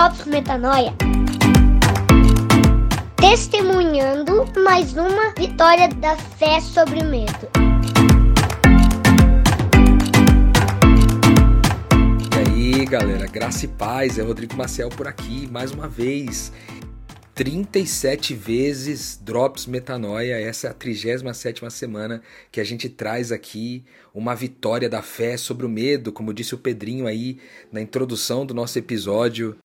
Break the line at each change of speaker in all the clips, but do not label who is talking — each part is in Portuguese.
Drops Metanoia. Testemunhando mais uma vitória da fé sobre o medo.
E aí, galera, graça e paz, é Rodrigo Maciel por aqui, mais uma vez. 37 vezes Drops Metanoia, essa é a 37 semana que a gente traz aqui uma vitória da fé sobre o medo, como disse o Pedrinho aí na introdução do nosso episódio.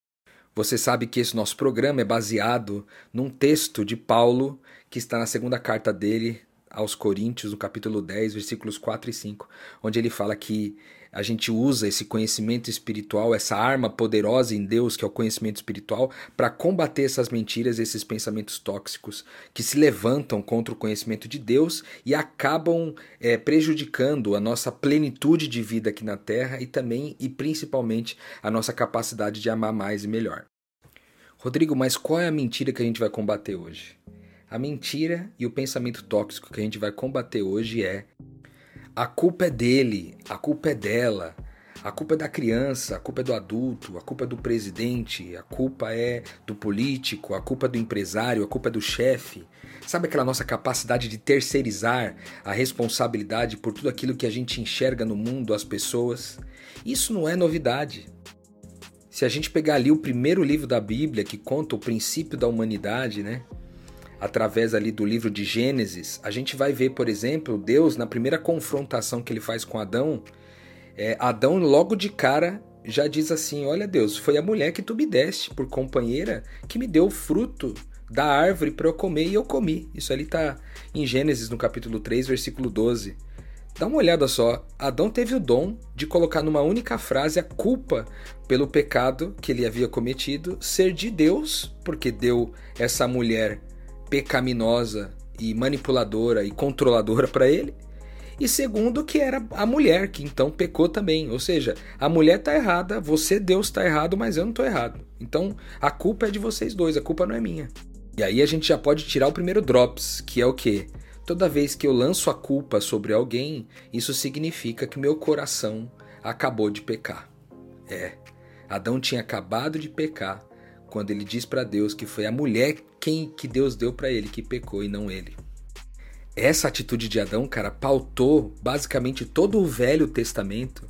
Você sabe que esse nosso programa é baseado num texto de Paulo que está na segunda carta dele aos Coríntios, no capítulo 10, versículos 4 e 5, onde ele fala que a gente usa esse conhecimento espiritual, essa arma poderosa em Deus, que é o conhecimento espiritual, para combater essas mentiras, esses pensamentos tóxicos que se levantam contra o conhecimento de Deus e acabam é, prejudicando a nossa plenitude de vida aqui na Terra e também e principalmente a nossa capacidade de amar mais e melhor. Rodrigo, mas qual é a mentira que a gente vai combater hoje? A mentira e o pensamento tóxico que a gente vai combater hoje é a culpa é dele, a culpa é dela, a culpa é da criança, a culpa é do adulto, a culpa é do presidente, a culpa é do político, a culpa é do empresário, a culpa é do chefe. Sabe aquela nossa capacidade de terceirizar a responsabilidade por tudo aquilo que a gente enxerga no mundo, as pessoas? Isso não é novidade. Se a gente pegar ali o primeiro livro da Bíblia que conta o princípio da humanidade, né? Através ali do livro de Gênesis, a gente vai ver, por exemplo, Deus na primeira confrontação que ele faz com Adão, é, Adão logo de cara já diz assim: Olha, Deus, foi a mulher que tu me deste por companheira que me deu o fruto da árvore para eu comer e eu comi. Isso ali está em Gênesis, no capítulo 3, versículo 12. Dá uma olhada só. Adão teve o dom de colocar numa única frase a culpa pelo pecado que ele havia cometido ser de Deus, porque deu essa mulher pecaminosa e manipuladora e controladora para ele. E segundo, que era a mulher, que então pecou também. Ou seja, a mulher tá errada, você, Deus, tá errado, mas eu não tô errado. Então a culpa é de vocês dois, a culpa não é minha. E aí a gente já pode tirar o primeiro drops, que é o quê? Toda vez que eu lanço a culpa sobre alguém, isso significa que meu coração acabou de pecar. É, Adão tinha acabado de pecar quando ele diz para Deus que foi a mulher quem que Deus deu para ele que pecou e não ele. Essa atitude de Adão, cara, pautou basicamente todo o Velho Testamento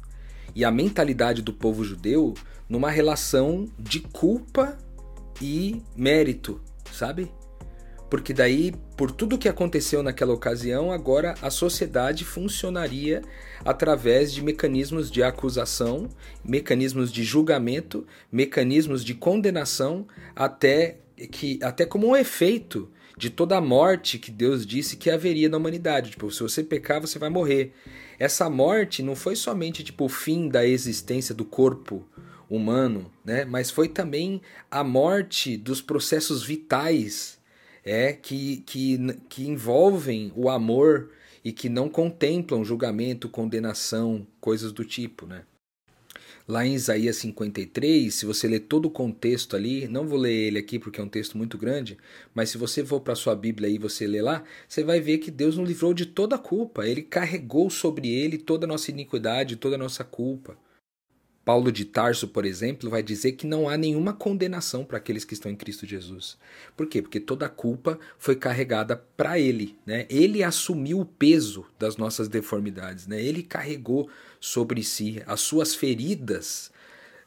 e a mentalidade do povo judeu numa relação de culpa e mérito, sabe? Porque daí, por tudo que aconteceu naquela ocasião, agora a sociedade funcionaria através de mecanismos de acusação, mecanismos de julgamento, mecanismos de condenação, até que até como um efeito de toda a morte que Deus disse que haveria na humanidade. Tipo, se você pecar, você vai morrer. Essa morte não foi somente tipo o fim da existência do corpo humano, né? Mas foi também a morte dos processos vitais é que, que, que envolvem o amor e que não contemplam julgamento, condenação, coisas do tipo, né? Lá em Isaías 53, se você ler todo o contexto ali, não vou ler ele aqui porque é um texto muito grande, mas se você for para sua Bíblia e você ler lá, você vai ver que Deus nos livrou de toda a culpa. Ele carregou sobre ele toda a nossa iniquidade, toda a nossa culpa. Paulo de Tarso, por exemplo, vai dizer que não há nenhuma condenação para aqueles que estão em Cristo Jesus. Por quê? Porque toda a culpa foi carregada para ele. Né? Ele assumiu o peso das nossas deformidades. Né? Ele carregou sobre si. As suas feridas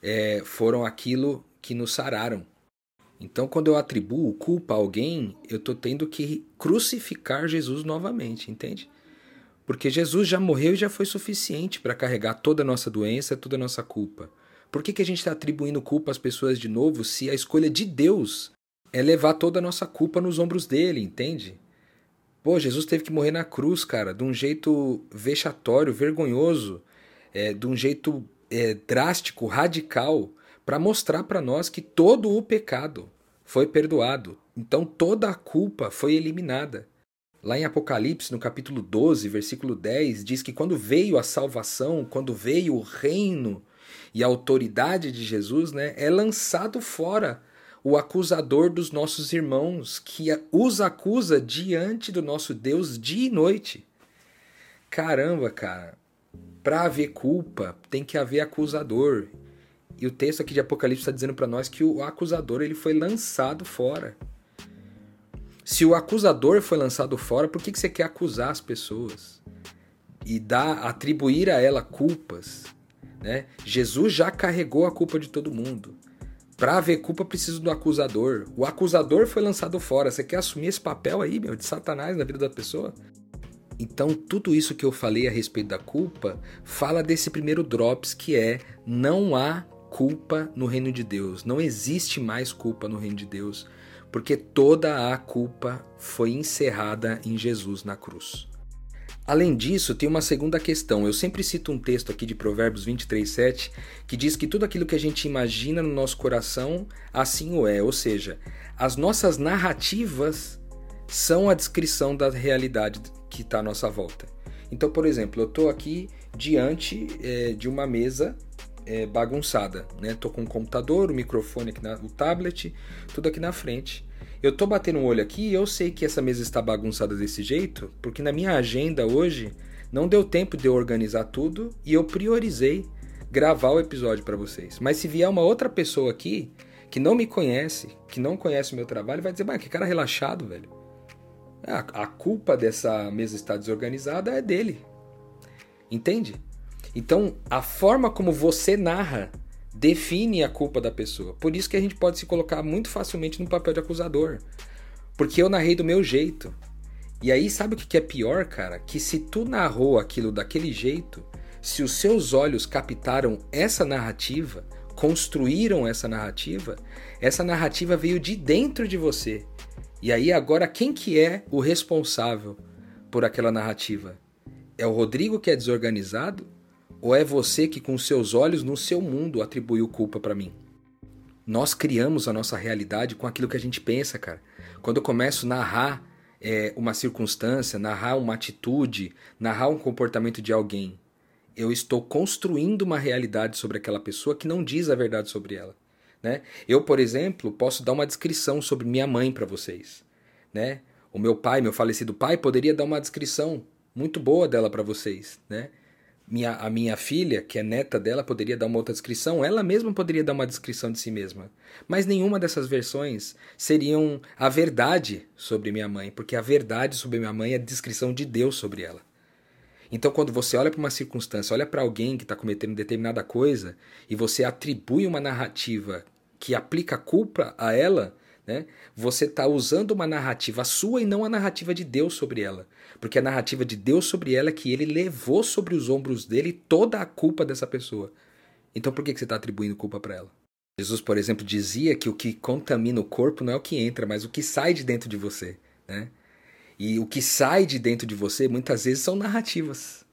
é, foram aquilo que nos sararam. Então, quando eu atribuo culpa a alguém, eu estou tendo que crucificar Jesus novamente, entende? Porque Jesus já morreu e já foi suficiente para carregar toda a nossa doença, toda a nossa culpa. Por que, que a gente está atribuindo culpa às pessoas de novo se a escolha de Deus é levar toda a nossa culpa nos ombros dele, entende? Pô, Jesus teve que morrer na cruz, cara, de um jeito vexatório, vergonhoso, é, de um jeito é, drástico, radical, para mostrar para nós que todo o pecado foi perdoado. Então toda a culpa foi eliminada. Lá em Apocalipse, no capítulo 12, versículo 10, diz que quando veio a salvação, quando veio o reino e a autoridade de Jesus, né, é lançado fora o acusador dos nossos irmãos, que os acusa diante do nosso Deus dia e noite. Caramba, cara. Para haver culpa, tem que haver acusador. E o texto aqui de Apocalipse está dizendo para nós que o acusador ele foi lançado fora. Se o acusador foi lançado fora, por que, que você quer acusar as pessoas? E dar, atribuir a ela culpas? Né? Jesus já carregou a culpa de todo mundo. Para haver culpa, preciso do acusador. O acusador foi lançado fora. Você quer assumir esse papel aí, meu, de Satanás na vida da pessoa? Então, tudo isso que eu falei a respeito da culpa fala desse primeiro drops que é não há culpa no reino de Deus. Não existe mais culpa no reino de Deus, porque toda a culpa foi encerrada em Jesus na cruz. Além disso, tem uma segunda questão. Eu sempre cito um texto aqui de Provérbios 23:7 que diz que tudo aquilo que a gente imagina no nosso coração, assim o é. Ou seja, as nossas narrativas são a descrição da realidade que está à nossa volta. Então, por exemplo, eu estou aqui diante é, de uma mesa é, bagunçada, né? Tô com o computador, o microfone aqui, na, o tablet, tudo aqui na frente. Eu tô batendo um olho aqui e eu sei que essa mesa está bagunçada desse jeito, porque na minha agenda hoje não deu tempo de eu organizar tudo e eu priorizei gravar o episódio para vocês. Mas se vier uma outra pessoa aqui que não me conhece, que não conhece o meu trabalho, vai dizer, mas que cara relaxado, velho. A, a culpa dessa mesa estar desorganizada é dele. Entende? Então, a forma como você narra define a culpa da pessoa. Por isso que a gente pode se colocar muito facilmente no papel de acusador. Porque eu narrei do meu jeito. E aí, sabe o que é pior, cara? Que se tu narrou aquilo daquele jeito, se os seus olhos captaram essa narrativa, construíram essa narrativa, essa narrativa veio de dentro de você. E aí agora quem que é o responsável por aquela narrativa? É o Rodrigo que é desorganizado ou é você que com seus olhos no seu mundo atribuiu culpa para mim? Nós criamos a nossa realidade com aquilo que a gente pensa, cara. Quando eu começo a narrar é, uma circunstância, narrar uma atitude, narrar um comportamento de alguém, eu estou construindo uma realidade sobre aquela pessoa que não diz a verdade sobre ela. Né? Eu, por exemplo, posso dar uma descrição sobre minha mãe para vocês. Né? O meu pai, meu falecido pai, poderia dar uma descrição muito boa dela para vocês. Né? Minha, a minha filha, que é neta dela, poderia dar uma outra descrição, ela mesma poderia dar uma descrição de si mesma. Mas nenhuma dessas versões seriam a verdade sobre minha mãe, porque a verdade sobre minha mãe é a descrição de Deus sobre ela. Então, quando você olha para uma circunstância, olha para alguém que está cometendo determinada coisa e você atribui uma narrativa que aplica culpa a ela, né? Você está usando uma narrativa sua e não a narrativa de Deus sobre ela. Porque a narrativa de Deus sobre ela é que ele levou sobre os ombros dele toda a culpa dessa pessoa. Então por que, que você está atribuindo culpa para ela? Jesus, por exemplo, dizia que o que contamina o corpo não é o que entra, mas o que sai de dentro de você. Né? E o que sai de dentro de você muitas vezes são narrativas.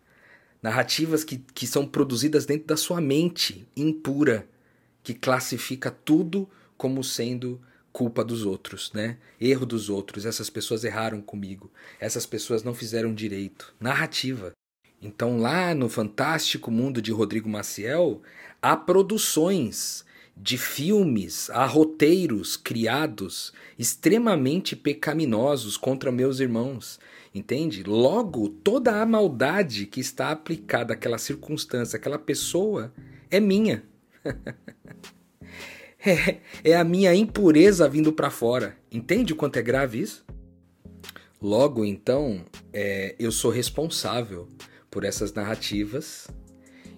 Narrativas que, que são produzidas dentro da sua mente impura, que classifica tudo como sendo culpa dos outros, né? Erro dos outros. Essas pessoas erraram comigo. Essas pessoas não fizeram direito. Narrativa. Então, lá no fantástico mundo de Rodrigo Maciel, há produções de filmes, há roteiros criados extremamente pecaminosos contra meus irmãos, entende? Logo, toda a maldade que está aplicada àquela circunstância, àquela pessoa, é minha. é, é a minha impureza vindo para fora. Entende o quanto é grave isso? Logo, então, é, eu sou responsável por essas narrativas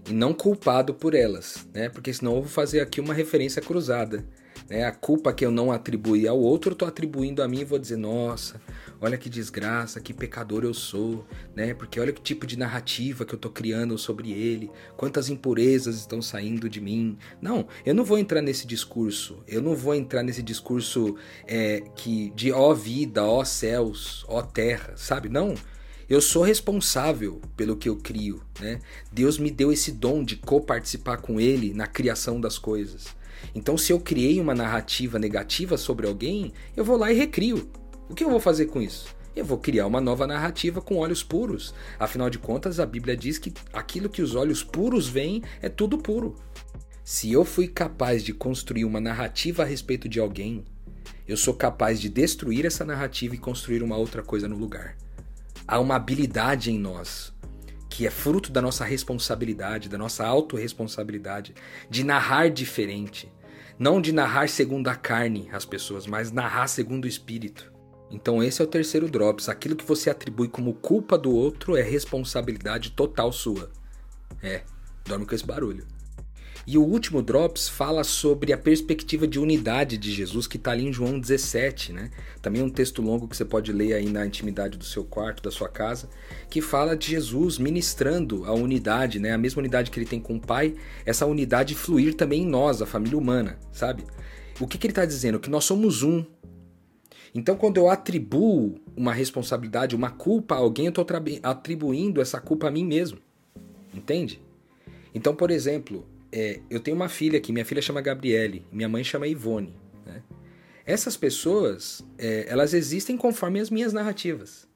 e não culpado por elas, né? Porque senão eu vou fazer aqui uma referência cruzada. Né? A culpa que eu não atribuí ao outro, eu estou atribuindo a mim e vou dizer, nossa, olha que desgraça, que pecador eu sou, né? Porque olha que tipo de narrativa que eu estou criando sobre ele, quantas impurezas estão saindo de mim. Não, eu não vou entrar nesse discurso, eu não vou entrar nesse discurso é, que de ó vida, ó céus, ó terra, sabe? Não. Eu sou responsável pelo que eu crio, né? Deus me deu esse dom de coparticipar com Ele na criação das coisas. Então, se eu criei uma narrativa negativa sobre alguém, eu vou lá e recrio. O que eu vou fazer com isso? Eu vou criar uma nova narrativa com olhos puros. Afinal de contas, a Bíblia diz que aquilo que os olhos puros veem é tudo puro. Se eu fui capaz de construir uma narrativa a respeito de alguém, eu sou capaz de destruir essa narrativa e construir uma outra coisa no lugar há uma habilidade em nós que é fruto da nossa responsabilidade, da nossa autorresponsabilidade, de narrar diferente. Não de narrar segundo a carne as pessoas, mas narrar segundo o espírito. Então esse é o terceiro drops. Aquilo que você atribui como culpa do outro é responsabilidade total sua. É, dorme com esse barulho. E o último Drops fala sobre a perspectiva de unidade de Jesus que está ali em João 17, né? Também um texto longo que você pode ler aí na intimidade do seu quarto, da sua casa, que fala de Jesus ministrando a unidade, né? A mesma unidade que ele tem com o Pai, essa unidade fluir também em nós, a família humana, sabe? O que, que ele está dizendo? Que nós somos um. Então, quando eu atribuo uma responsabilidade, uma culpa a alguém, eu estou atribuindo essa culpa a mim mesmo. Entende? Então, por exemplo, é, eu tenho uma filha aqui, minha filha chama Gabriele, minha mãe chama Ivone. Né? Essas pessoas, é, elas existem conforme as minhas narrativas,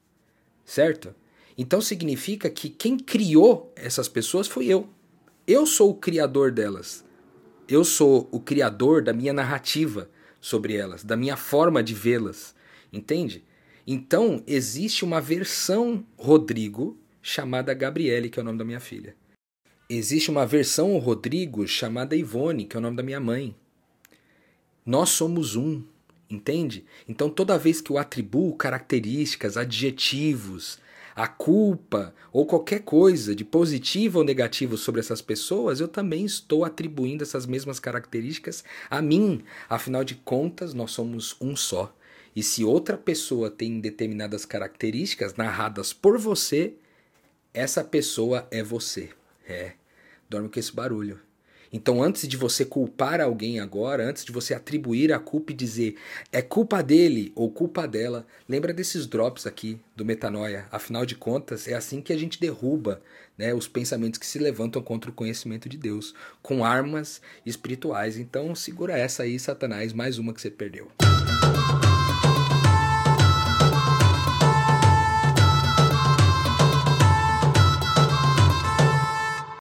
certo? Então significa que quem criou essas pessoas foi eu. Eu sou o criador delas. Eu sou o criador da minha narrativa sobre elas, da minha forma de vê-las, entende? Então existe uma versão Rodrigo chamada Gabriele, que é o nome da minha filha existe uma versão Rodrigo chamada Ivone, que é o nome da minha mãe. Nós somos um, entende? Então toda vez que eu atribuo características, adjetivos, a culpa ou qualquer coisa de positivo ou negativo sobre essas pessoas, eu também estou atribuindo essas mesmas características a mim. Afinal de contas, nós somos um só. E se outra pessoa tem determinadas características narradas por você, essa pessoa é você. É dorme com esse barulho. Então, antes de você culpar alguém agora, antes de você atribuir a culpa e dizer é culpa dele ou culpa dela, lembra desses drops aqui do metanoia. Afinal de contas, é assim que a gente derruba né, os pensamentos que se levantam contra o conhecimento de Deus, com armas espirituais. Então, segura essa aí, Satanás, mais uma que você perdeu.